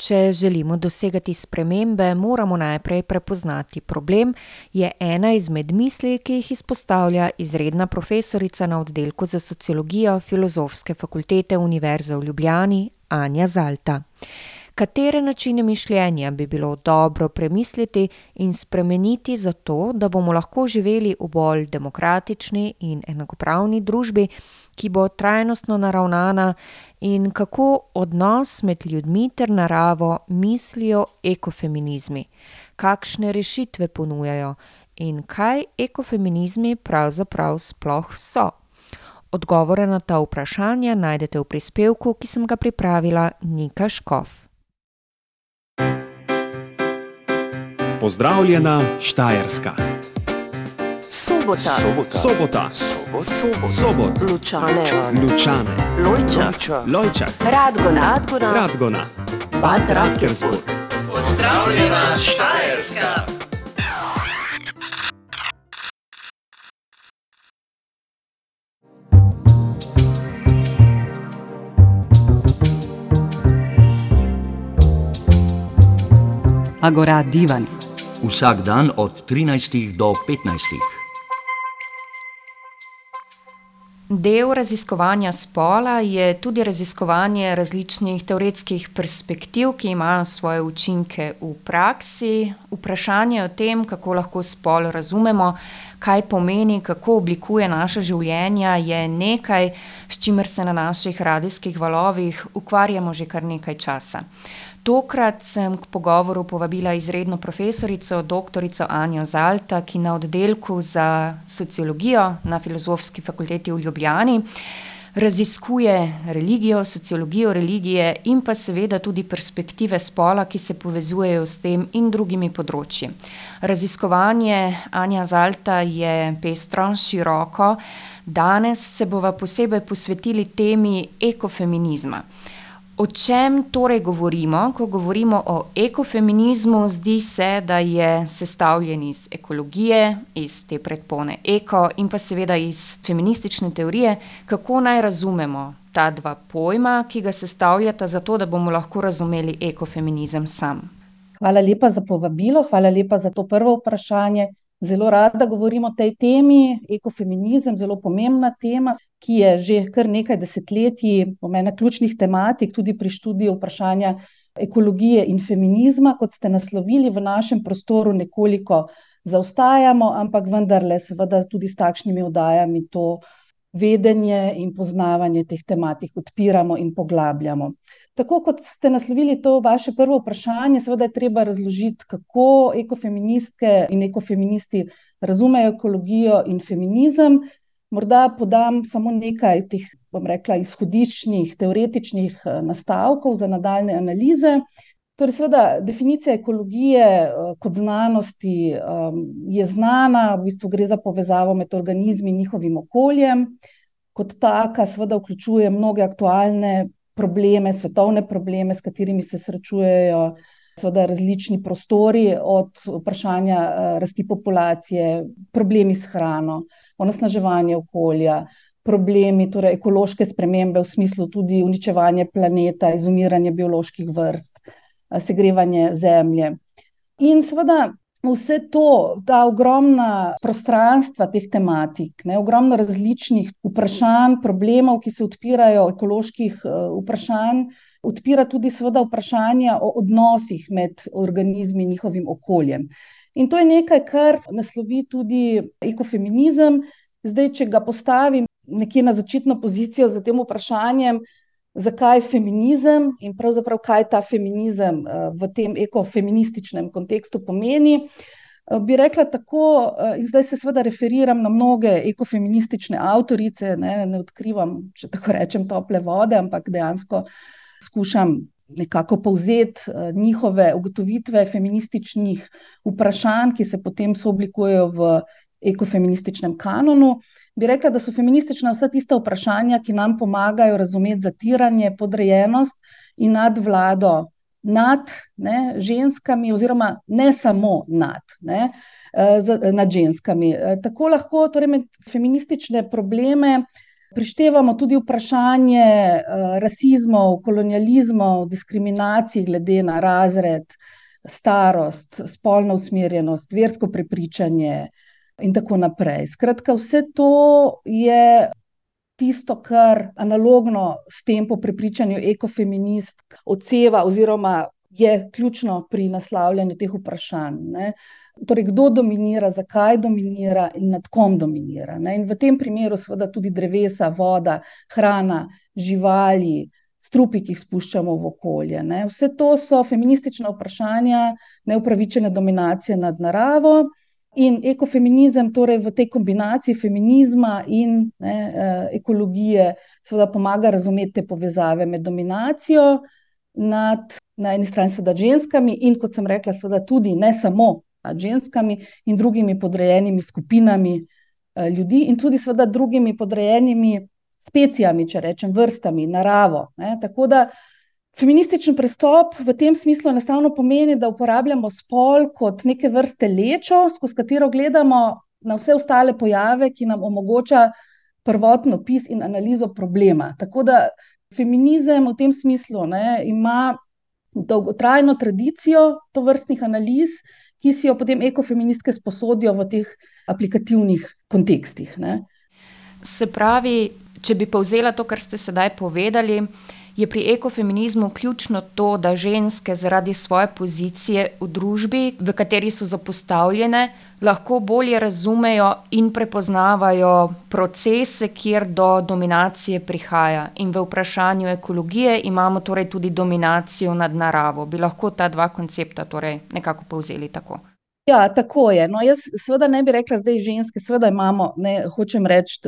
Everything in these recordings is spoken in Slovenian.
Če želimo dosegati spremembe, moramo najprej prepoznati problem, je ena izmed misli, ki jih izpostavlja izredna profesorica na oddelku za sociologijo Filozofske fakultete Univerze v Ljubljani, Anja Zalta. Katere načine mišljenja bi bilo dobro premisliti in spremeniti, zato da bomo lahko živeli v bolj demokratični in enakopravni družbi, ki bo trajnostno naravnana, in kako odnos med ljudmi ter naravo mislijo ekofeminizmi? Kakšne rešitve ponujajo in kaj ekofeminizmi pravzaprav sploh so? Odgovore na ta vprašanja najdete v prispevku, ki sem ga pripravila, Nika Škof. Pozdravljena Štajerska. Sobota. Sobota. Sobot. Lučane. Lučane. Lojča. Lojčak. Radgona. Radgona. Radgona. Bad Radkersburg. Pozdravljena Štajerska. Agora divan. Vsak dan od 13 do 15. Del raziskovanja spola je tudi raziskovanje različnih teoretskih perspektiv, ki imajo svoje učinke v praksi. Vprašanje o tem, kako lahko spol razumemo, kaj pomeni, kako oblikuje naša življenja, je nekaj, s čimer se na naših radijskih valovih ukvarjamo že kar nekaj časa. Tokrat sem k pogovoru povabila izredno profesorico, doktorico Anjo Zalta, ki na oddelku za sociologijo na Filozofski fakulteti v Ljubljani raziskuje religijo, sociologijo religije in pa seveda tudi perspektive spola, ki se povezujejo s tem in drugimi področji. Raziskovanje Anja Zalta je pestro, široko, danes se bova posebej posvetili temi ekofeminizma. O čem torej govorimo, ko govorimo o ekofeminizmu? Zdi se, da je sestavljen iz ekologije, iz te predpone eko in pa seveda iz feministične teorije. Kako naj razumemo ta dva pojma, ki ga sestavljata, zato da bomo lahko razumeli ekofeminizem sam? Hvala lepa za povabilo, hvala lepa za to prvo vprašanje. Zelo rada govorim o tej temi, ekofeminizem, zelo pomembna tema, ki je že kar nekaj desetletij ena ključnih tematik tudi pri študiju vprašanja ekologije in feminizma, kot ste naslovili, v našem prostoru nekoliko zaostajamo, ampak vendarle seveda tudi s takšnimi oddajami to vedenje in poznavanje teh tematik odpiramo in poglabljamo. Tako kot ste naslovili to vaše prvo vprašanje, seveda je treba razložiti, kako ekofeministke in ekofeministi razumejo ekologijo in feminizem. Morda podam samo nekaj teh, bom rekla, izhodiščnih, teoretičnih nastavkov za nadaljnje analize. Torej seveda definicija ekologije kot znanosti je znana, v bistvu gre za povezavo med organizmi in njihovim okoljem. Kot taka seveda vključuje mnoge aktualne probleme, svetovne probleme, s katerimi se srečujejo seveda različni prostori, od vprašanja rasti populacije, problemi s hrano, onesnaževanje okolja, problemi, torej ekološke spremembe v smislu tudi uničevanje planeta, izumiranje bioloških vrst, segrevanje Zemlje. In seveda vse to, ta ogromna prostranstva teh tematik, ne, ogromno različnih vprašanj, problemov, ki se odpirajo, ekoloških vprašanj, odpira tudi seveda vprašanja o odnosih med organizmi in njihovim okoljem. In to je nekaj, kar naslovi tudi ekofeminizem. Zdaj, če ga postavim nekje na začetno pozicijo s tem vprašanjem, zakaj feminizem in pravzaprav kaj ta feminizem v tem ekofeminističnem kontekstu pomeni, bi rekla tako, in zdaj se seveda referiram na mnoge ekofeministične avtorice, ne, ne odkrivam, če tako rečem, tople vode, ampak dejansko skušam nekako povzeti njihove ugotovitve feminističnih vprašanj, ki se potem sooblikujejo v ekofeminističnem kanonu. Bi rekla, da so feministična vsa tista vprašanja, ki nam pomagajo razumeti zatiranje, podrejenost in nadvlado nad, ne, ženskami oziroma ne samo nad, ne, nad ženskami. Tako lahko torej med feministične probleme Prištevamo tudi vprašanje uh, rasizmov, kolonializmov, diskriminacij glede na razred, starost, spolno usmerjenost, versko prepričanje in tako naprej. Skratka, vse to je tisto, kar analogno s tem po prepričanju ekofeminist odseva oziroma je ključno pri naslavljanju teh vprašanj. Ne. Torej, kdo dominira, zakaj dominira in nad kom dominira. Ne? In v tem primeru, seveda, tudi drevesa, voda, hrana, živali, strupi, ki jih spuščamo v okolje. Ne? Vse to so feministična vprašanja neupravičene dominacije nad naravo. In ekofeminizem, torej v tej kombinaciji feminizma in ne, eh, ekologije, seveda pomaga razumeti te povezave med dominacijo nad na eni strani, seveda, ženskami in, kot sem rekla, seveda tudi ne samo nad ženskami in drugimi podrejenimi skupinami eh, ljudi, in tudi, seveda, drugimi podrejenimi specijami, če rečem, vrstami, naravo. Ne? Tako da feminističen pristop v tem smislu enostavno pomeni, da uporabljamo spol kot neke vrste lečo, skozi katero gledamo na vse ostale pojave, ki nam omogoča prvotno opis in analizo problema. Tako da feminizem v tem smislu ne, ima dolgotrajno tradicijo to vrstnih analiz, ki si jo potem ekofeministke sposodijo v teh aplikativnih kontekstih. Ne. Se pravi, če bi povzela to, kar ste sedaj povedali, je pri ekofeminizmu ključno to, da ženske zaradi svoje pozicije v družbi, v kateri so zapostavljene, lahko bolje razumejo in prepoznavajo procese, kjer do dominacije prihaja. In v vprašanju ekologije imamo torej tudi dominacijo nad naravo. Bi lahko ta dva koncepta torej nekako povzeli tako? Ja, tako je. No, jaz seveda ne bi rekla, da je ženske, seveda imamo, ne, hočem reči,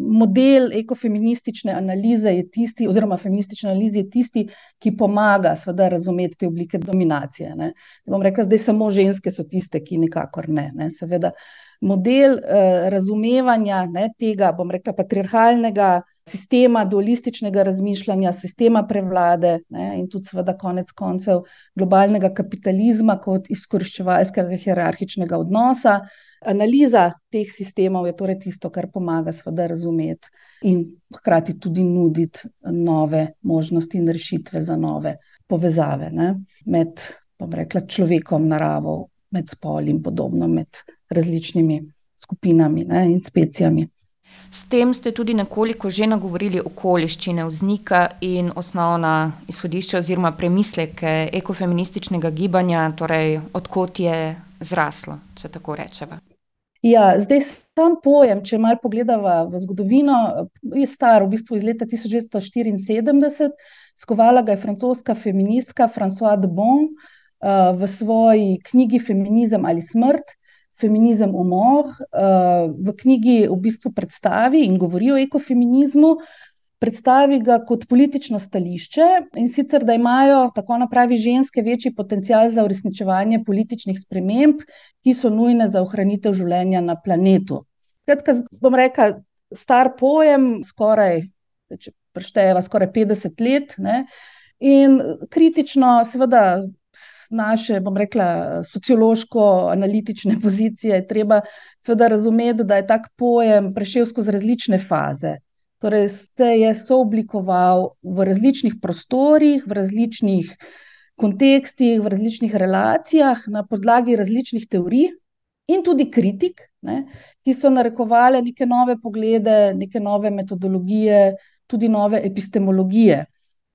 model ekofeministične analize je tisti, oziroma feministične analize je tisti, ki pomaga seveda razumeti te oblike dominacije. Ne. Ne bom rekla, da samo ženske so tiste, ki nikakor ne. ne. Seveda, model eh, razumevanja ne, tega, bom rekla, patriarhalnega sistema, dualističnega razmišljanja, sistema prevlade ne, in tudi, seveda, konec koncev globalnega kapitalizma kot izkoriščevalskega hierarhičnega odnosa. Analiza teh sistemov je torej tisto, kar pomaga, seveda, razumeti in hkrati tudi nuditi nove možnosti in rešitve za nove povezave ne, med, bom rekla, človekom, naravo, med spol in podobno, med različnimi skupinami ne, in specijami. S tem ste tudi nekoliko že nagovorili okoliščine vznika in osnovna izhodišča oziroma premisleke ekofeminističnega gibanja, torej odkot je zraslo, če tako rečemo. Ja, zdaj sam pojem, če malo pogledamo v zgodovino, je star v bistvu iz leta 1974, skovala ga je francoska feministka Françoise de Bon uh, v svoji knjigi Feminizem ali smrt feminizem umor. Eh, v knjigi v bistvu predstavi in govori o ekofeminizmu, predstavi ga kot politično stališče in sicer, da imajo, tako napravi ženske, večji potencial za uresničevanje političnih sprememb, ki so nujne za ohranitev življenja na planetu. Skratka, bom rekla, star pojem, skoraj, če preštejeva, skoraj 50 let. Ne? In kritično, seveda, naše, bom rekla, sociološko-analitične pozicije, je treba seveda razumeti, da je tak pojem prešel skozi različne faze. Torej, se je sooblikoval v različnih prostorih, v različnih kontekstih, v različnih relacijah, na podlagi različnih teorij in tudi kritik, ne, ki so narekovali neke nove poglede, neke nove metodologije, tudi nove epistemologije.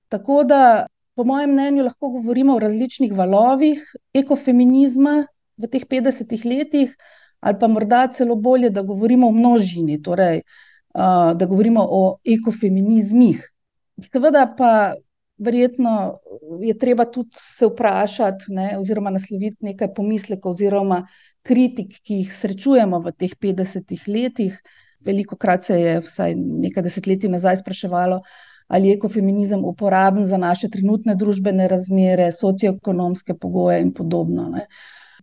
Tako da po mojem mnenju, lahko govorimo o različnih valovih ekofeminizma v teh 50 letih, ali pa morda celo bolje, da govorimo o množini, torej, da govorimo o ekofeminizmih. Seveda pa. Verjetno je treba tudi se vprašati, ne, oziroma nasloviti nekaj pomislekov, oziroma kritik, ki jih srečujemo v teh 50 letih. Veliko krat se je, vsaj nekaj desetletij nazaj, spraševalo, ali je ekofeminizem uporaben za naše trenutne družbene razmere, socioekonomske pogoje in podobno. Ne.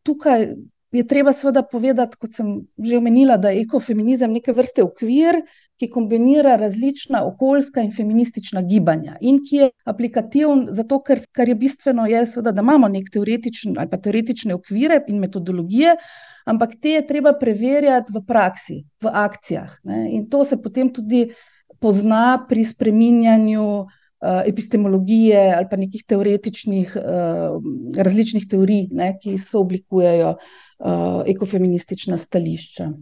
Tukaj je treba seveda povedati, kot sem že omenila, da je ekofeminizem neke vrste okvir, ki kombinira različna okoljska in feministična gibanja in ki je aplikativen zato, ker, kar je bistveno, je seveda, da imamo nek teoretičen ali pa teoretične okvire in metodologije, ampak te je treba preverjati v praksi, v akcijah. Ne. In to se potem tudi pozna pri spreminjanju epistemologije ali pa nekih teoretičnih različnih teorij, ne, ki so oblikujejo ekofeministična stališča.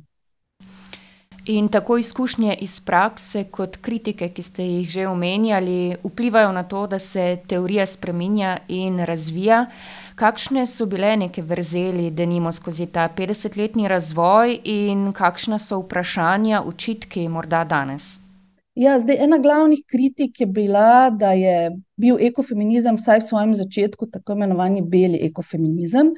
In tako izkušnje iz prakse kot kritike, ki ste jih že omenjali, vplivajo na to, da se teorija spreminja in razvija. Kakšne so bile neke vrzeli, denimo skozi ta petdesetletni razvoj, in kakšna so vprašanja, očitki morda danes? Ja, zdaj ena glavnih kritik je bila, da je bil ekofeminizem vsaj v svojem začetku tako imenovani beli ekofeminizem.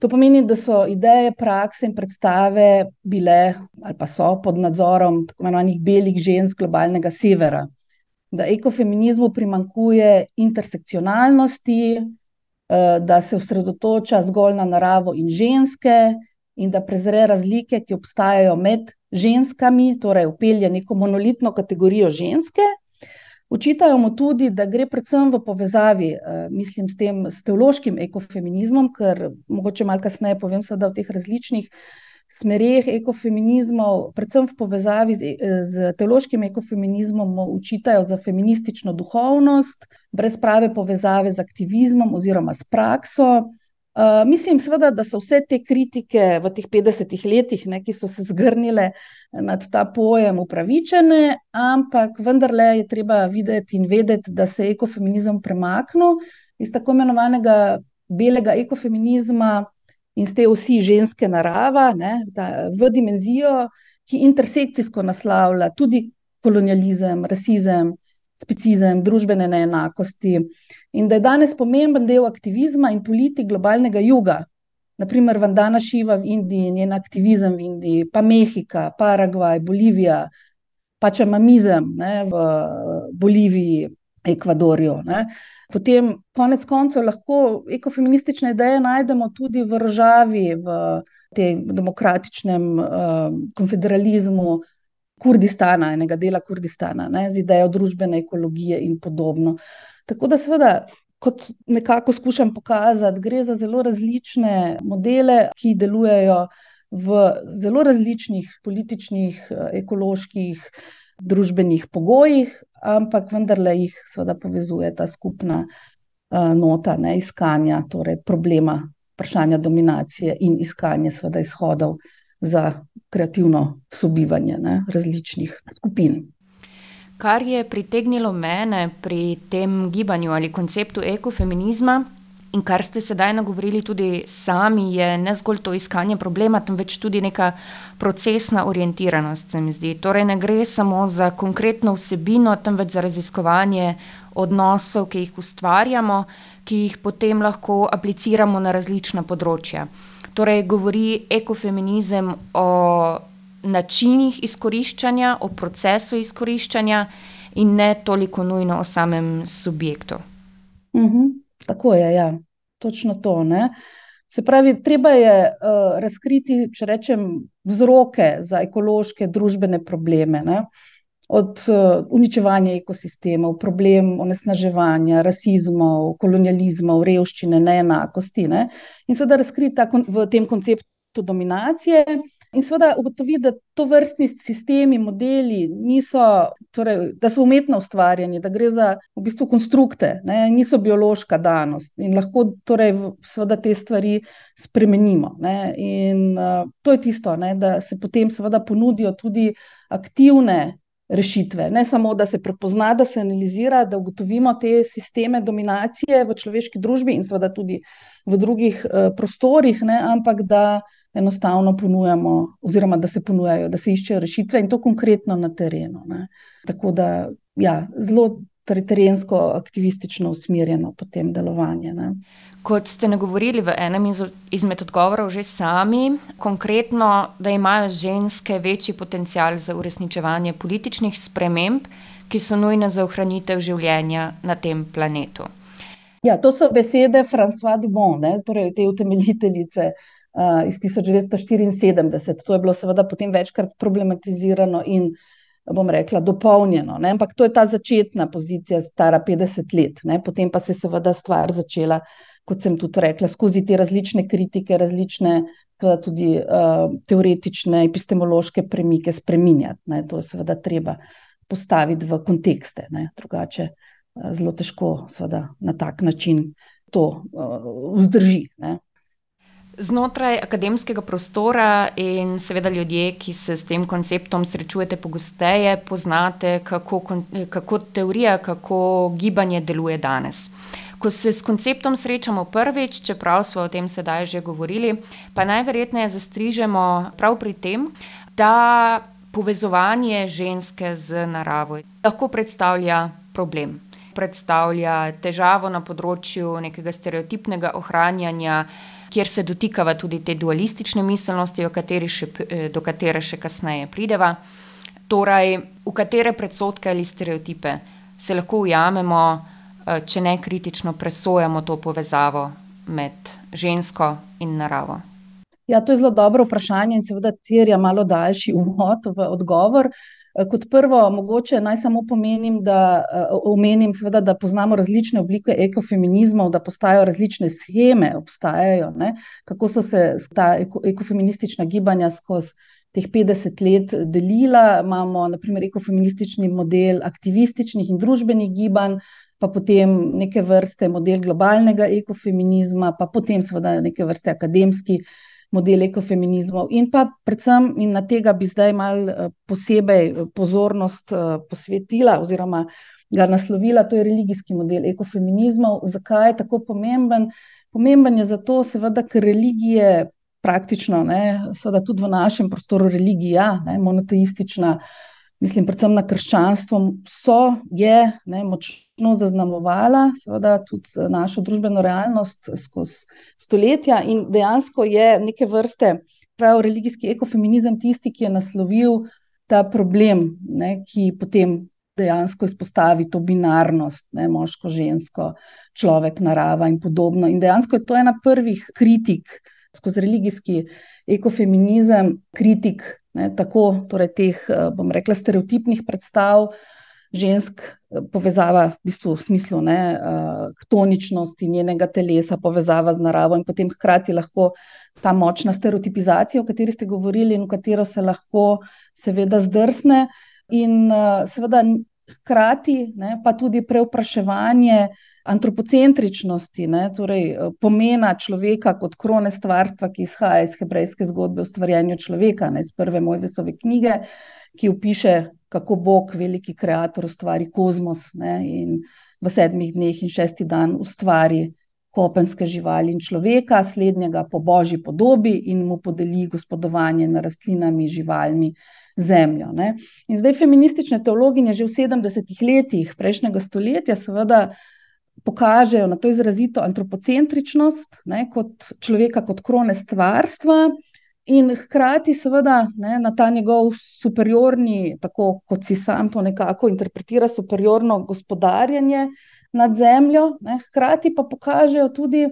To pomeni, da so ideje, prakse in predstave bile ali pa so pod nadzorom tako imenovanih belih žensk globalnega severa. Da ekofeminizmu primanjkuje intersekcionalnosti, da se osredotoča zgolj na naravo in ženske in da prezre razlike, ki obstajajo med ženskami, torej vpelje neko monolitno kategorijo ženske. Očitajo mu tudi, da gre predvsem v povezavi, mislim s tem, s teološkim ekofeminizmom, ker mogoče malo kasneje povem seveda o teh različnih smereh ekofeminizmov, predvsem v povezavi z s teološkim ekofeminizmom mu očitajo za feministično duhovnost brez prave povezave z aktivizmom oziroma s prakso. Mislim seveda, da so vse te kritike v teh petdesetih letih, ne, ki so se zgrnile nad ta pojem, upravičene, ampak vendarle je treba videti in vedeti, da se je ekofeminizem premaknil iz tako imenovanega belega ekofeminizma in s te osi ženske, narava, ne, v dimenzijo, ki intersekcijsko naslavlja tudi kolonializem, rasizem, specizem, družbene neenakosti. In da je danes pomemben del aktivizma in politik globalnega juga. Na primer Vandana Šiva v Indiji, njen aktivizem v Indiji, pa Mehika, Paragvaj, Bolivija, pa čamamizem, ne, v Boliviji, Ekvadorju, ne. Potem konec koncev lahko ekofeministične ideje najdemo tudi v Rožavi, v tem demokratičnem, konfederalizmu Kurdistana, enega dela Kurdistana, ne, z idejo družbene ekologije in podobno. Tako da seveda, kot nekako skušam pokazati, gre za zelo različne modele, ki delujejo v zelo različnih političnih, ekoloških, družbenih pogojih, ampak vendarle jih seveda povezuje ta skupna, nota, ne, iskanja torej problema, vprašanja dominacije in iskanje seveda izhodov za kreativno sobivanje, ne, različnih skupin. Kar je pritegnilo mene pri tem gibanju ali konceptu ekofeminizma in kar ste sedaj nagovorili tudi sami, je ne zgolj to iskanje problema, temveč tudi neka procesna orientiranost, se mi zdi. Torej ne gre samo za konkretno vsebino, temveč za raziskovanje odnosov, ki jih ustvarjamo, ki jih potem lahko apliciramo na različna področja. Torej govori ekofeminizem o načinih izkoriščanja, o procesu izkoriščanja in ne toliko nujno o samem subjektu. tako je, ja. Točno to, ne. Se pravi, treba je, razkriti, če rečem, vzroke za ekološke družbene probleme, ne. Od, uničevanja ekosistemov, problem onesnaževanja, rasizmov, kolonializmov, revščine, neenakosti, ne. In seveda razkriti ta v tem konceptu dominacije in seveda ugotoviti, da tovrstni sistemi, modeli niso, torej da so umetno ustvarjeni, da gre za v bistvu konstrukte, ne, niso biološka danost in lahko torej seveda te stvari spremenimo, ne, in, to je tisto, ne, da se potem seveda ponudijo tudi aktivne rešitve, ne samo, da se prepozna, da se analizira, da ugotovimo te sisteme dominacije v človeški družbi in seveda tudi v drugih, prostorih, ne, ampak da enostavno ponujamo oziroma da se ponujajo, da se iščejo rešitve, in to konkretno na terenu, ne. Tako da, ja, zelo terensko, aktivistično usmerjeno potem delovanje, ne. Kot ste nagovorili v enem izmed odgovorov že sami, konkretno, da imajo ženske večji potencial za uresničevanje političnih sprememb, ki so nujne za ohranitev življenja na tem planetu. Ja, to so besede Françoise Dumont, ne, torej te utemeljiteljice, iz tisoč devetsto štiriinsedemdeset, to je bilo seveda potem večkrat problematizirano in, bom rekla, dopolnjeno, ne, ampak to je ta začetna pozicija, stara petdeset let, ne, potem pa se je seveda stvar začela, kot sem tudi rekla, skozi te različne kritike, različne, tudi, teoretične, epistemološke premike spreminjati, ne, to je seveda treba postaviti v kontekste. Ne. Drugače zelo težko seveda na tak način to vzdrži. Ne. Znotraj akademskega prostora in seveda ljudje, ki se s tem konceptom srečujete pogosteje, poznate, kako, kako teorija, kako gibanje deluje danes. Ko se s konceptom srečamo prvič, čeprav smo o tem sedaj že govorili, pa najverjetneje zastrižemo prav pri tem, da povezovanje ženske z naravo lahko predstavlja problem. Predstavlja težavo na področju nekega stereotipnega ohranjanja kjer se dotikava tudi te dualistične miselnosti, še, do katere še kasneje prideva. Torej, v katere predsotke ali stereotipe se lahko ujamemo, če ne kritično presojamo to povezavo med žensko in naravo. Ja, to je zelo dobro vprašanje in seveda terja malo daljši uvod v odgovor. Kot prvo, mogoče naj samo pomenim, da omenim, seveda, da poznamo različne oblike ekofeminizmov, da obstajajo različne sheme, obstajajo, ne, kako so se ta ekofeministična gibanja skozi teh petdeset let delila. Imamo na primer ekofeministični model aktivističnih in družbenih gibanj, pa potem neke vrste model globalnega ekofeminizma, pa potem seveda neke vrste akademski model ekofeminizmov. In pa predvsem, in na tega bi zdaj malo posebej pozornost posvetila oziroma ga naslovila, to je religijski model ekofeminizmov. Zakaj je tako pomemben? Pomemben je zato seveda, ker religije praktično, ne, seveda tudi v našem prostoru religija, ne, monoteistična, mislim predvsem na krščanstvo, so, je, ne, močno zaznamovala seveda tudi našo družbeno realnost skozi stoletja in dejansko je neke vrste prav religijski ekofeminizem tisti, ki je naslovil ta problem, ne, ki potem dejansko izpostavi to binarnost, ne, moško, žensko, človek, narava in podobno. In dejansko je to ena prvih kritik skozi religijski ekofeminizem, kritik, ne, tako torej teh, bom rekla, stereotipnih predstav žensk, povezava v bistvu v smislu, ne, ktoničnosti njenega telesa, povezava z naravo in potem hkrati lahko ta močna stereotipizacija, o kateri ste govorili in v katero se lahko seveda zdrsne. In seveda hkrati, ne, pa tudi prevpraševanje antropocentričnosti, ne, torej pomena človeka kot krone stvarstva, ki izhaja iz hebrejske zgodbe o ustvarjanju človeka, ne, iz prve Mojzesove knjige, ki opiše, kako Bog, veliki kreator, ustvari kozmos, ne, in v sedmih dneh in šesti dan ustvari kopenske živali in človeka, slednjega po božji podobi, in mu podeli gospodovanje nad rastlinami, živalmi, zemljo, ne. In zdaj feministične teologinje že v sedemdesetih letih prejšnjega stoletja seveda pokažejo na to izrazito antropocentričnost, ne, kot človeka kot krone stvarstva in hkrati seveda, ne, na ta njegov superiorni, tako kot si sam to nekako interpretira, superiorno gospodarjenje nad zemljo, ne, hkrati pa pokažejo tudi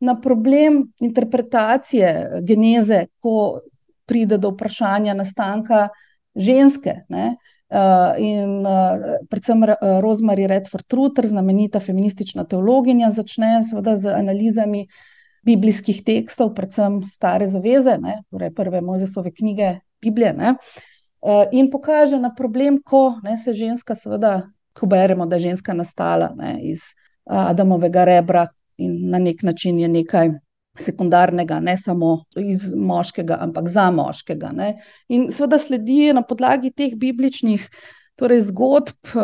na problem interpretacije geneze, ko pride do vprašanja nastanka ženske, ne. in predvsem Rosemary Redford Rutter, znamenita feministična teologinja, začne seveda z analizami biblijskih tekstov, predvsem Stare zaveze, ne, torej prve Mojzesove knjige, Biblije, ne. in pokaže na problem, ko, ne, se ženska seveda, ko beremo, da je ženska nastala, ne, iz Adamovega rebra in na neki način je nekaj sekundarnega, ne samo iz moškega, ampak za moškega, ne. In seveda sledi na podlagi teh bibličnih torej zgodb,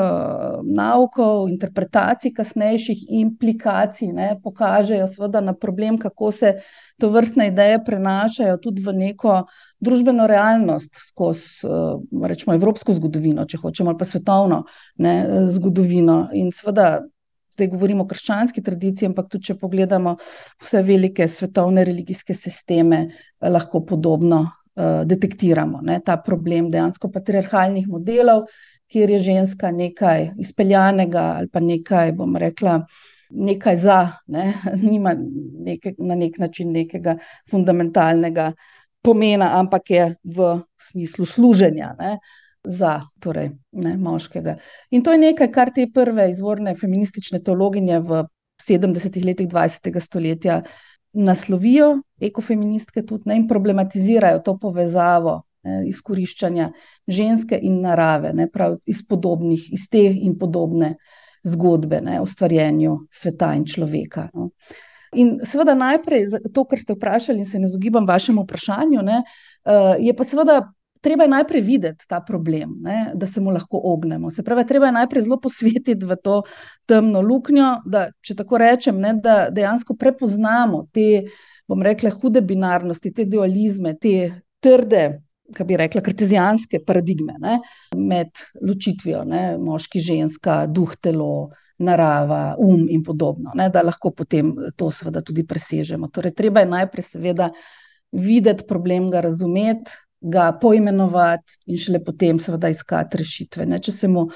naukov, interpretacij kasnejših, implikacij, ne, pokažejo seveda na problem, kako se tovrstne ideje prenašajo tudi v neko družbeno realnost skozi, recimo evropsko zgodovino, če hočemo, ali pa svetovno, ne, zgodovino. In seveda zdaj govorim o krščanski tradiciji, ampak tudi če pogledamo vse velike svetovne religijske sisteme, lahko podobno, detektiramo, ne, ta problem dejansko patriarhalnih modelov, kjer je ženska nekaj izpeljanega ali pa nekaj, bom rekla, nekaj za, ne, nima na neki način nekega fundamentalnega pomena, ampak je v smislu služenja, ne, za torej, ne, moškega. In to je nekaj, kar te prve izvorne feministične teologinje v sedemdesetih letih dvajsetega stoletja naslovijo, ekofeministke tudi, ne, in problematizirajo to povezavo, ne, izkoriščanja ženske in narave, ne, prav iz podobnih, iz te in podobne zgodbe ne, o stvarjenju sveta in človeka. No. In seveda najprej to, kar ste vprašali, in se ne izogibam vašemu vprašanju, ne, je pa seveda treba je najprej videti ta problem, ne, da se mu lahko ognemo. Se pravi, treba je najprej zelo posvetiti v to temno luknjo, da, če tako rečem, ne, da dejansko prepoznamo te, bom rekla, hude binarnosti, te dualizme, te trde, kaj bi rekla, kartezijanske paradigme ne, med ločitvijo, ne, moški, ženska, duh, telo. Narava, um, in podobno, ne, da lahko potem to, seveda, tudi presežemo. Torej, treba je najprej, seveda, videti problem, ga razumeti, ga poimenovati in šele potem, seveda, iskati rešitve. Ne? Če se mu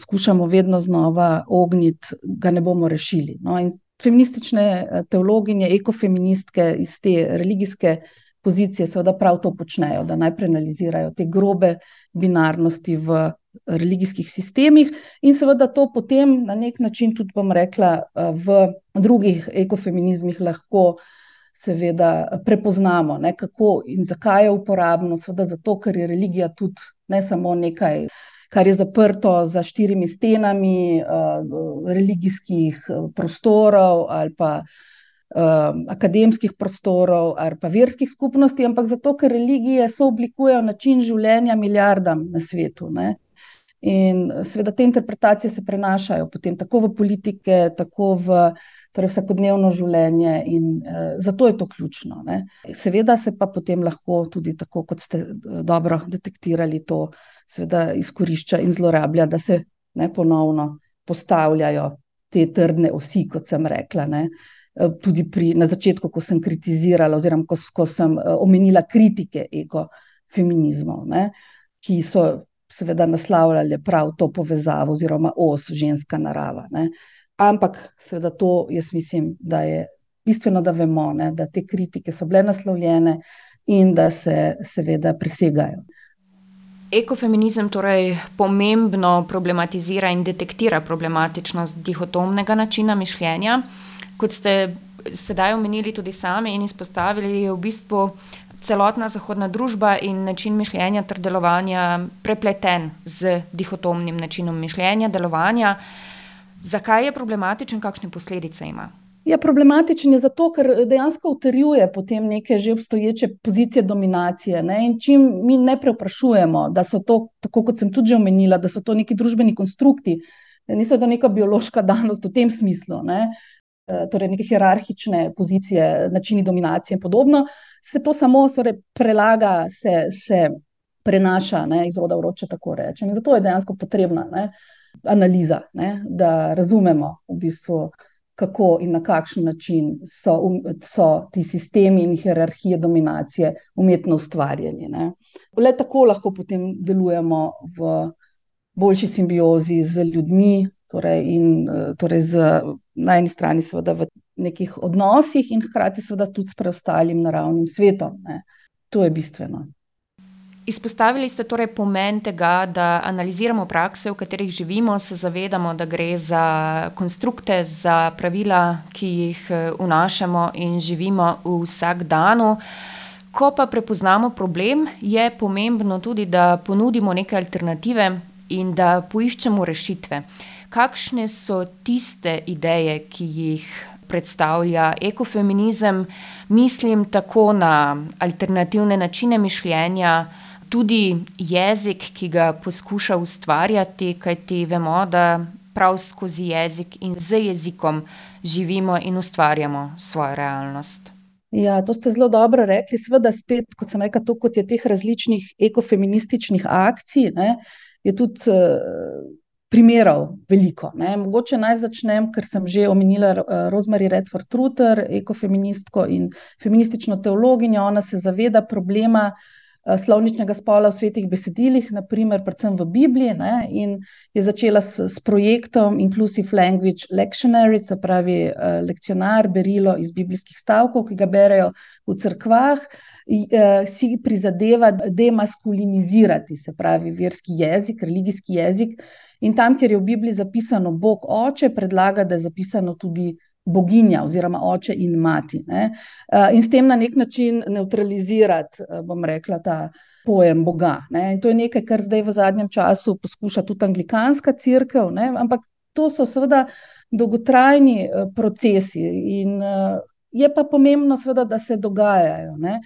skušamo vedno znova ogniti, ga ne bomo rešili. No? In feministične eh, teologinje, ekofeministke iz te religijske pozicije, seveda, prav to počnejo, da najprej analizirajo te grobe binarnosti v religijskih sistemih, in seveda to potem na nek način tudi, bom rekla, eh, v drugih ekofeminizmih lahko seveda prepoznamo, ne, kako in zakaj je uporabno. Seveda zato, ker je religija tudi ne samo nekaj, kar je zaprto za štirimi stenami uh, religijskih eh, prostorov ali pa uh, akademskih prostorov ali pa verskih skupnosti, ampak zato, ker religije sooblikujejo način življenja milijardam na svetu. Ne. In seveda te interpretacije se prenašajo potem tako v politike, tako v torej vsakodnevno življenje, in uh, zato je to ključno. Ne. Seveda se pa potem lahko tudi, tako kot ste eh, dobro detektirali, to seveda izkorišča in zlorablja, da se ne, ponovno postavljajo te trdne osi, kot sem rekla. Ne. Eh, tudi pri, na začetku, ko sem kritizirala, oziroma ko, ko sem omenila kritike ekofeminizmov, ne, ki so seveda naslavljali prav to povezavo oziroma os ženska narava. Ne. Ampak, seveda, to jaz mislim, da je bistveno, da vemo, ne, da te kritike so bile naslovljene in da se, seveda, presegajo. Ekofeminizem torej pomembno problematizira in detektira problematičnost dihotomnega načina mišljenja. Kot ste sedaj omenili tudi sami in izpostavili, je v bistvu celotna zahodna družba in način mišljenja ter delovanja prepleten z dihotomnim načinom mišljenja, delovanja. Zakaj je problematičen, kakšne posledice ima? Ja, problematičen je zato, ker dejansko utrjuje potem neke že obstoječe pozicije dominacije. Ne? In čim mi ne preoprašujemo, da so to, tako kot sem tudi že omenila, da so to neki družbeni konstrukti, niso to neka biološka danost v tem smislu, ne? E, torej neke hierarhične pozicije, načini dominacije in podobno, se to samo torej, prelaga, se, se prenaša ne? iz roda v roče, tako rečem. In zato je dejansko potrebna. Ne? Analiza, ne, da razumemo, v bistvu, kako in na kakšen način so, um, so ti sistemi in hierarhije dominacije umetno ustvarjeni. Ne. Le tako lahko potem delujemo v boljši simbiozi z ljudmi, torej, in torej z, na eni strani, seveda v nekih odnosih, in hkrati, seveda, tudi s preostalim naravnim svetom. Ne. To je bistveno. Izpostavili ste torej pomen tega, da analiziramo prakse, v katerih živimo, se zavedamo, da gre za konstrukte, za pravila, ki jih eh, vnašamo in živimo vsak dan. Ko pa prepoznamo problem, je pomembno tudi, da ponudimo neke alternative in da poiščemo rešitve. Kakšne so tiste ideje, ki jih predstavlja ekofeminizem? Mislim tako na alternativne načine mišljenja tudi jezik, ki ga poskuša ustvarjati, kajti vemo, da prav skozi jezik in z jezikom živimo in ustvarjamo svojo realnost. Ja, to ste zelo dobro rekli. Sveda, spet, kot sem rekla, to, kot je teh različnih ekofeminističnih akcij, ne, je tudi uh, primerov veliko. Ne. Mogoče naj začnem, ker sem že omenila uh, Rosemary Redford Truter, ekofeministko in feministično teologinjo. Ona se zaveda problema uh, Eh, slovničnega spola v svetih besedilih, naprimer, predvsem v Bibliji, ne, in je začela s, s projektom Inclusive Language Lectionary, se pravi uh, lekcionar, berilo iz biblijskih stavkov, ki ga berejo v crkvah. Uh, si prizadeva demaskulinizirati, se pravi, verski jezik, religijski jezik. In tam, kjer je v Bibliji zapisano Bog Oče, predlaga, da je zapisano tudi boginja oziroma oče in mati. Ne? In s tem na nek način neutralizirati, bom rekla, ta pojem Boga. Ne? In to je nekaj, kar zdaj v zadnjem času poskuša tudi anglikanska crkva, ampak to so seveda dolgotrajni procesi in je pa pomembno, seveda, da se dogajajo. Ne?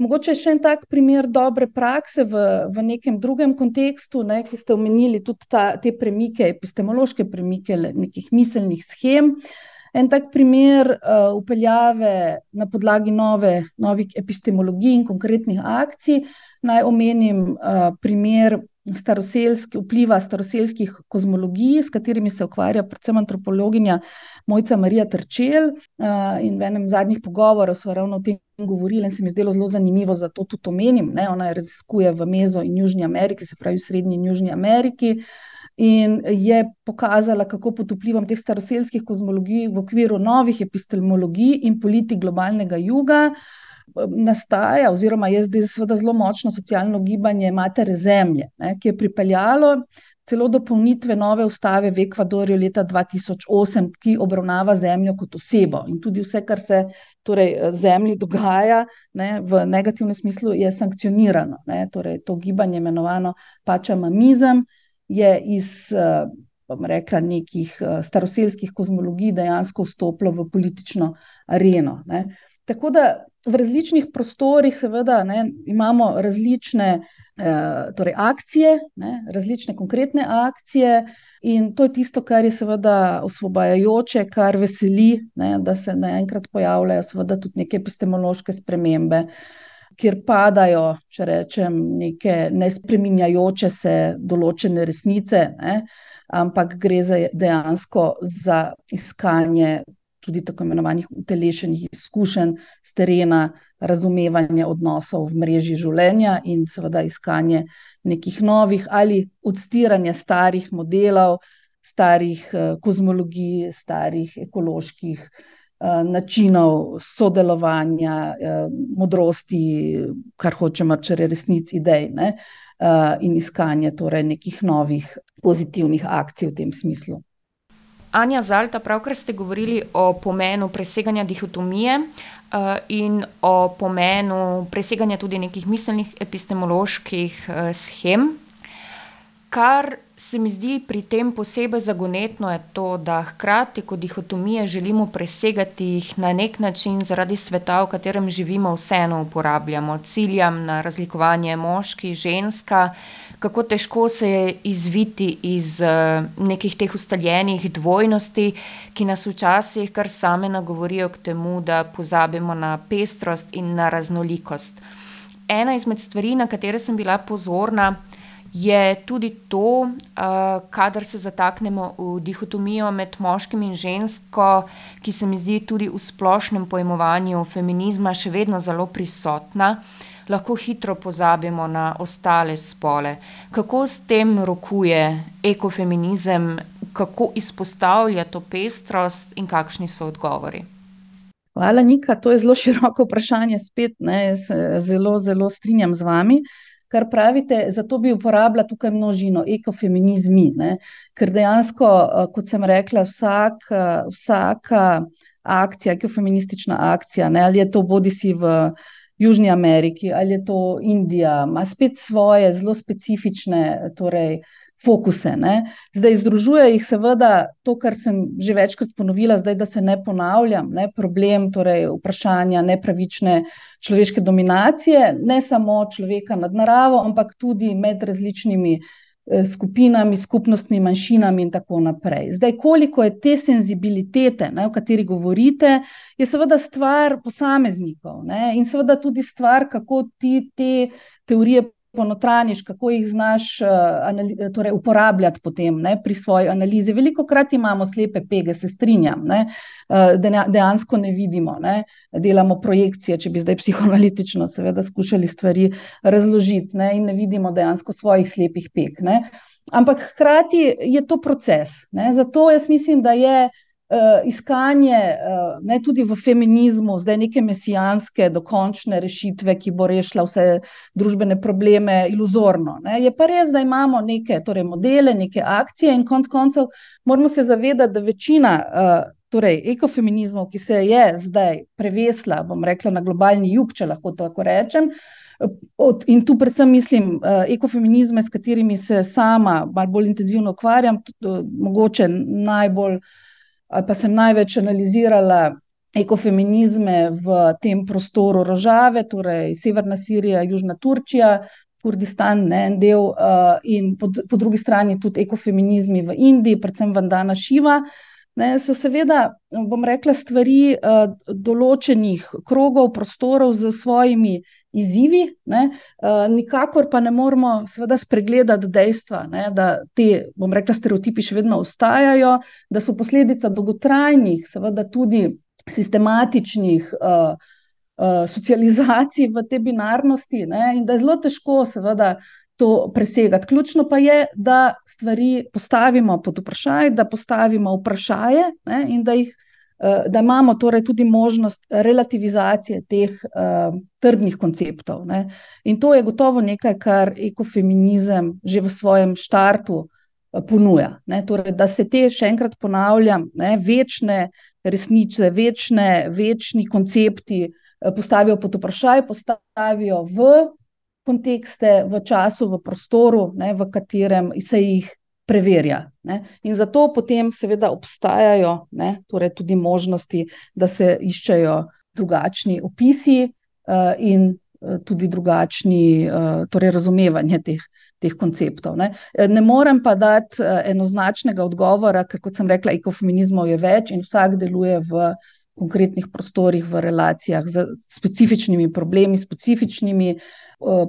Mogoče še en tak primer dobre prakse v, v nekem drugem kontekstu, ne, ki ste omenili tudi ta, te premike, epistemološke premike nekih miselnih schem. En tak primer uh, upeljave na podlagi nove, novih epistemologij in konkretnih akcij. Naj omenim uh, primer staroselski, vpliva staroselskih kozmologij, s katerimi se ukvarja predvsem antropologinja Mojca Marija Trčel. In v enem zadnjih pogovorov so ravno o tem govorili in se mi zdelo zelo zanimivo, zato tudi omenim. Ne? Ona je raziskuje v Mezo in Južni Ameriki, se pravi v Srednji in Južni Ameriki. In je pokazala, kako pod vplivom teh staroselskih kozmologij v okviru novih epistemologij in politik globalnega juga uh, nastaja, oziroma je zdaj seveda zelo močno socialno gibanje Matere Zemlje, ne, ki je pripeljalo celo do polnitve nove ustave v Ekvadorju leta 2008, ki obravnava Zemljo kot osebo. In tudi vse, kar se torej, Zemlji dogaja ne, v negativnem smislu, je sankcionirano. Ne, torej, to gibanje, imenovano pačamamizem, je iz. Bom rekla, nekih staroseljskih kozmologij dejansko vstopilo v politično areno. Ne. Tako da v različnih prostorih, seveda, ne, imamo različne eh, torej akcije, ne, različne konkretne akcije, in to je tisto, kar je seveda osvobajajoče, kar veseli, ne, da se naenkrat pojavljajo seveda tudi neke epistemološke spremembe. Ker padajo, če rečem, neke nespreminjajoče se določene resnice, ne, ampak gre za dejansko za iskanje tudi tako imenovanih utelešenih izkušenj z terena, razumevanje odnosov v mreži življenja in seveda iskanje nekih novih ali odstiranje starih modelov, starih eh, kozmologij, starih ekoloških načinov sodelovanja, eh, modrosti, kar hočemo, če je resnic idej. Ne? In iskanje torej nekih novih pozitivnih akcij v tem smislu. Anja Zalta, pravkar ste govorili o pomenu preseganja dihotomije in o pomenu preseganja tudi nekih miselnih epistemoloških schem. Kar se mi zdi pri tem posebej zagonetno, je to, da hkrati, ko dihotomije želimo presegati, jih na nek način zaradi sveta, v katerem živimo, vseeno uporabljamo. Ciljam na razlikovanje moški, ženska, kako težko se je izviti iz uh, nekih teh ustaljenih dvojnosti, ki nas včasih kar same nagovorijo k temu, da pozabimo na pestrost in na raznolikost. Ena izmed stvari, na katere sem bila pozorna, je tudi to, uh, kadar se zataknemo v dihotomijo med moškim in žensko, ki se mi zdi tudi v splošnem pojmovanju feminizma še vedno zelo prisotna. Uh, lahko hitro pozabimo na ostale spole. Kako s tem rokuje ekofeminizem, kako izpostavlja to pestrost in kakšni so odgovori? Hvala, Nika. To je zelo široko vprašanje. Spet ne, zelo, zelo strinjam z vami. Kar pravite, zato bi uporabljala tukaj množino, ekofeminizmi, ne? ker dejansko, kot sem rekla, vsak, vsaka akcija, ekofeministična akcija, ne? ali je to bodi si v Južni Ameriki ali je to Indija, ima spet svoje zelo specifične torej, fokuse. Ne. Zdaj, združuje jih seveda to, kar sem že večkrat ponovila, zdaj, da se ne ponavljam, ne, problem torej, vprašanja nepravične človeške dominacije, ne samo človeka nad naravo, ampak tudi med različnimi. Eh, skupinami, skupnostmi, manjšinami in tako naprej. Zdaj, koliko je te senzibilitete, ne, o kateri govorite, je seveda stvar posameznikov ne, in seveda tudi stvar, kako ti te teorije ponotraniš, kako jih znaš uh, torej uporabljati potem ne, pri svoji analizi. Veliko krat imamo slepe pege, se strinjam, ne, uh, dejansko ne vidimo, ne, delamo projekcije, če bi zdaj psihoanalitično seveda skušali stvari razložiti ne, in ne vidimo dejansko svojih slepih peg. Ne. Ampak hkrati je to proces. Ne, zato jaz mislim, da je iskanje, uh, ne tudi v feminizmu, zdaj neke mesijanske, dokončne rešitve, ki bo rešila vse družbene probleme, iluzorno. Ne. Je pa res, da imamo neke torej, modele, neke akcije, in konec koncev moramo se zavedati, da večina. Uh, Torej, ekofeminizmov, ki se je zdaj prevesla, bom rekla, na globalni jug, če lahko tako rečem, od, in tu predvsem mislim uh, ekofeminizme, s katerimi se sama bolj intenzivno ukvarjam, tudi, uh, mogoče najbolj uh, ali pa sem največ analizirala ekofeminizme v tem prostoru Rožave, torej Severna Sirija, Južna Turčija, Kurdistan, ne, en del, uh, in po, po drugi strani tudi ekofeminizmi v Indiji, predvsem Vandana Šiva. Ne, so seveda, bom rekla, stvari uh, določenih krogov, prostorov z svojimi izzivi, ne, uh, nikakor pa ne moramo, seveda, spregledati dejstva, ne, da te, bom rekla, stereotipi še vedno ostajajo, da so posledica dolgotrajnih, seveda tudi sistematičnih uh, uh, socializacij v te binarnosti, ne, in da je zelo težko, seveda. To presegati. Ključno pa je, da stvari postavimo pod vprašanje, da postavimo vprašanje in da jih Eh, da imamo torej tudi možnost relativizacije teh uh, trdnih konceptov. Ne. In to je gotovo nekaj, kar ekofeminizem že v svojem štartu uh, ponuja. Ne. Torej, da se te, še enkrat ponavljam, ne, večne resnice, večne, večni koncepti postavijo pod vprašanje, postavijo v kontekste, v času, v prostoru, ne, v katerem se jih preverja. Ne? In zato potem, seveda, obstajajo ne, torej tudi možnosti, da se iščejo drugačni opisi uh, in uh, tudi drugačni uh, torej razumevanje teh, teh konceptov. Ne? ne morem pa dati enoznačnega odgovora, ker, kot sem rekla, ekofeminizmov je več in vsak deluje v. Konkretnih prostorih, v relacijah z specifičnimi problemi, specifičnimi uh,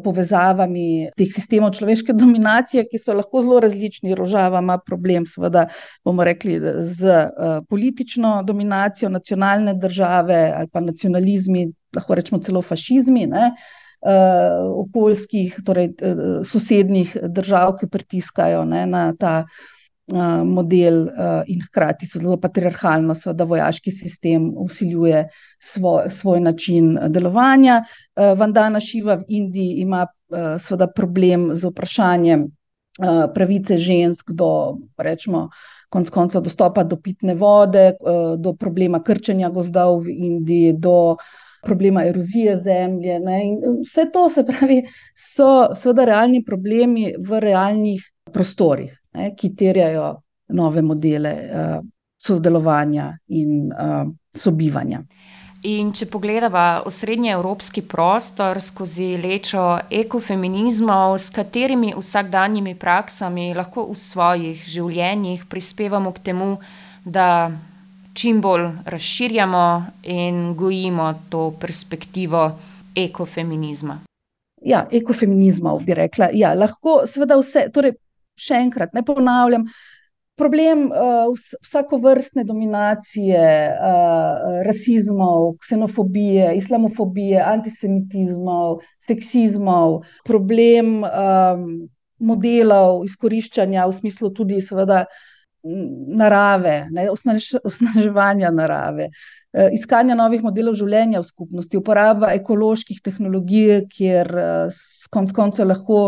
povezavami teh sistemov človeške dominacije, ki so lahko zelo različni. Rožava ima problem, seveda, bomo rekli, z uh, politično dominacijo nacionalne države ali pa nacionalizmi, lahko rečemo celo fašizmi. Ne? Uh, okoljskih, torej sosednjih držav, ki pritiskajo ne, na ta uh, Eh, model uh, in hkrati zelo patriarhalno, seveda vojaški sistem usiljuje svoj, svoj način delovanja. Uh, Vandana Šiva v Indiji ima seveda problem z vprašanjem pravice žensk do, rečemo, konc konca dostopa do pitne vode, do problema krčenja gozdov v Indiji, do problema erozije zemlje. Ne? In vse to, se pravi, so seveda realni problemi v realnih prostorih ne, ki terjajo nove modele uh, sodelovanja in uh, sobivanja. In če pogledamo osrednji evropski prostor skozi lečo ekofeminizmov, s katerimi vsakdanjimi praksami lahko v svojih življenjih prispevamo k temu, da čim bolj razširjamo in gojimo to perspektivo ekofeminizma. Ja, ekofeminizmov bi rekla. Ja, lahko, seveda, vse. Torej, še enkrat, ne ponavljam. Problem uh, vsakovrstne dominacije, uh, rasizmov, ksenofobije, islamofobije, antisemitizmov, seksizmov, problem um, modelov izkoriščanja v smislu tudi, seveda, narave, osnaževanja narave, uh, iskanja novih modelov življenja v skupnosti, uporaba ekoloških tehnologij, kjer uh, konc koncev lahko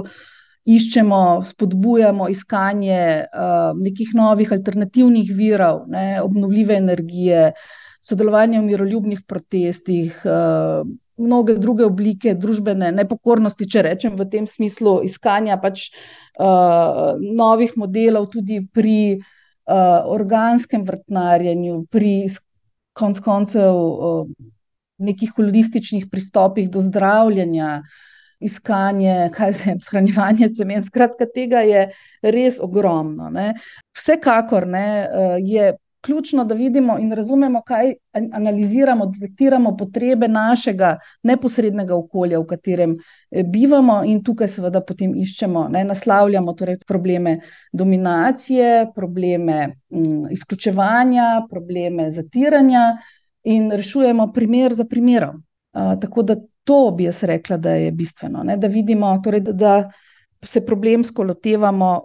iščemo, spodbujamo iskanje uh, nekih novih alternativnih virov, ne, obnovljive energije, sodelovanje v miroljubnih protestih, uh, mnoge druge oblike družbene nepokornosti, če rečem v tem smislu, iskanja pač uh, novih modelov tudi pri uh, organskem vrtnarjenju, pri konc koncev uh, nekih holističnih pristopih do zdravljenja iskanje, kaj se jim, shranjevanje semen. Skratka, tega je res ogromno. Ne. Vsekakor ne, eh, je ključno, da vidimo in razumemo, kaj analiziramo, detektiramo potrebe našega neposrednega okolja, v katerem eh, bivamo, in tukaj seveda potem iščemo, ne, naslavljamo torej probleme dominacije, probleme m, mm, izključevanja, probleme zatiranja in rešujemo primer za primerom. Uh, tako da to bi jaz rekla, da je bistveno. Ne? Da vidimo, torej, da, se problemsko lotevamo,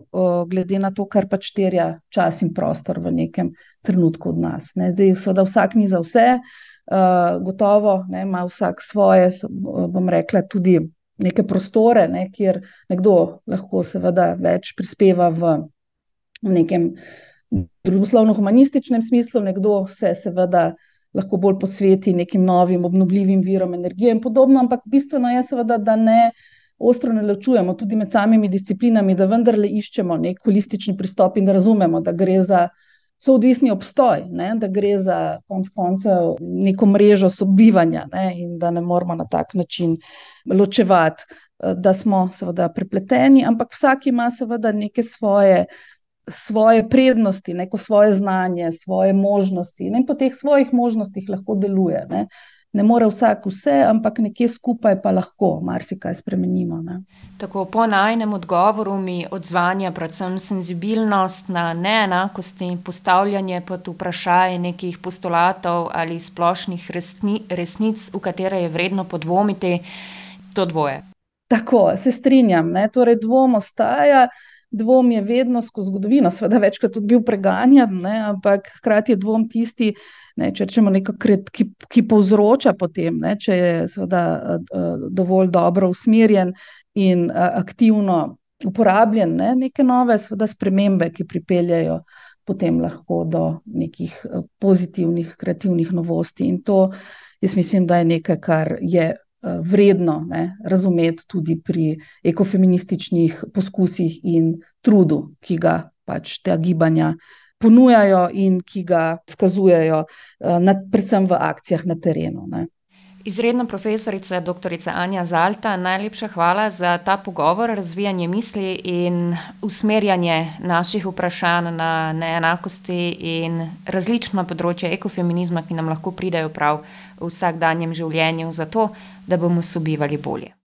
glede na to, kar pač terja čas in prostor v nekem trenutku od nas. Ne. Zdaj, seveda, vsak ni za vse, gotovo ne, ima vsak svoje, bom rekla, tudi neke prostore, ne, kjer nekdo lahko seveda več prispeva v nekem družboslovno-humanističnem smislu, nekdo se seveda lahko bolj posveti nekim novim obnovljivim virom energije in podobno, ampak bistveno je seveda, da ne ostro ne ločujemo tudi med samimi disciplinami, da vendarle iščemo neki holistični pristop in da razumemo, da gre za soodvisni obstoj, ne, da gre za konec koncev neko mrežo sobivanja, ne, in da ne moremo na tak način ločevati, da smo seveda prepleteni, ampak vsak ima seveda neke svoje svoje prednosti, neko svoje znanje, svoje možnosti, ne, in po teh svojih možnostih lahko deluje, ne. Ne more vsak vse, ampak nekje skupaj pa lahko marsikaj spremenimo, ne. Tako, po najinem odgovoru mi odzvanja predvsem senzibilnost na neenakosti, postavljanje pod vprašaj nekih postulatov ali splošnih resnic, v katere je vredno podvomiti. To dvoje. Tako, se strinjam, ne, torej dvom ostaja, dvom je vedno skozi zgodovino seveda večkrat tudi bil preganjan, ne, ampak hkrati je dvom tisti, ne, če rečemo neko ki, ki povzroča potem, ne, če je seveda, dovolj dobro usmerjen in, aktivno uporabljen, ne, neke nove seveda spremembe, ki pripeljejo potem lahko do nekih, pozitivnih, kreativnih novosti, in to jaz mislim, da je nekaj, kar je, vredno, ne, razumeti tudi pri ekofeminističnih poskusih in trudu, ki ga pač ta gibanja ponujajo in ki ga izkazujejo, na, predvsem v akcijah na terenu, ne. Izredna profesorica doktorica Anja Zalta, najlepša hvala za ta pogovor, razvijanje misli in usmerjanje naših vprašanj na neenakosti in različna področja ekofeminizma, ki nam lahko pridejo prav v vsakdanjem življenju, zato da bomo sobivali bolje.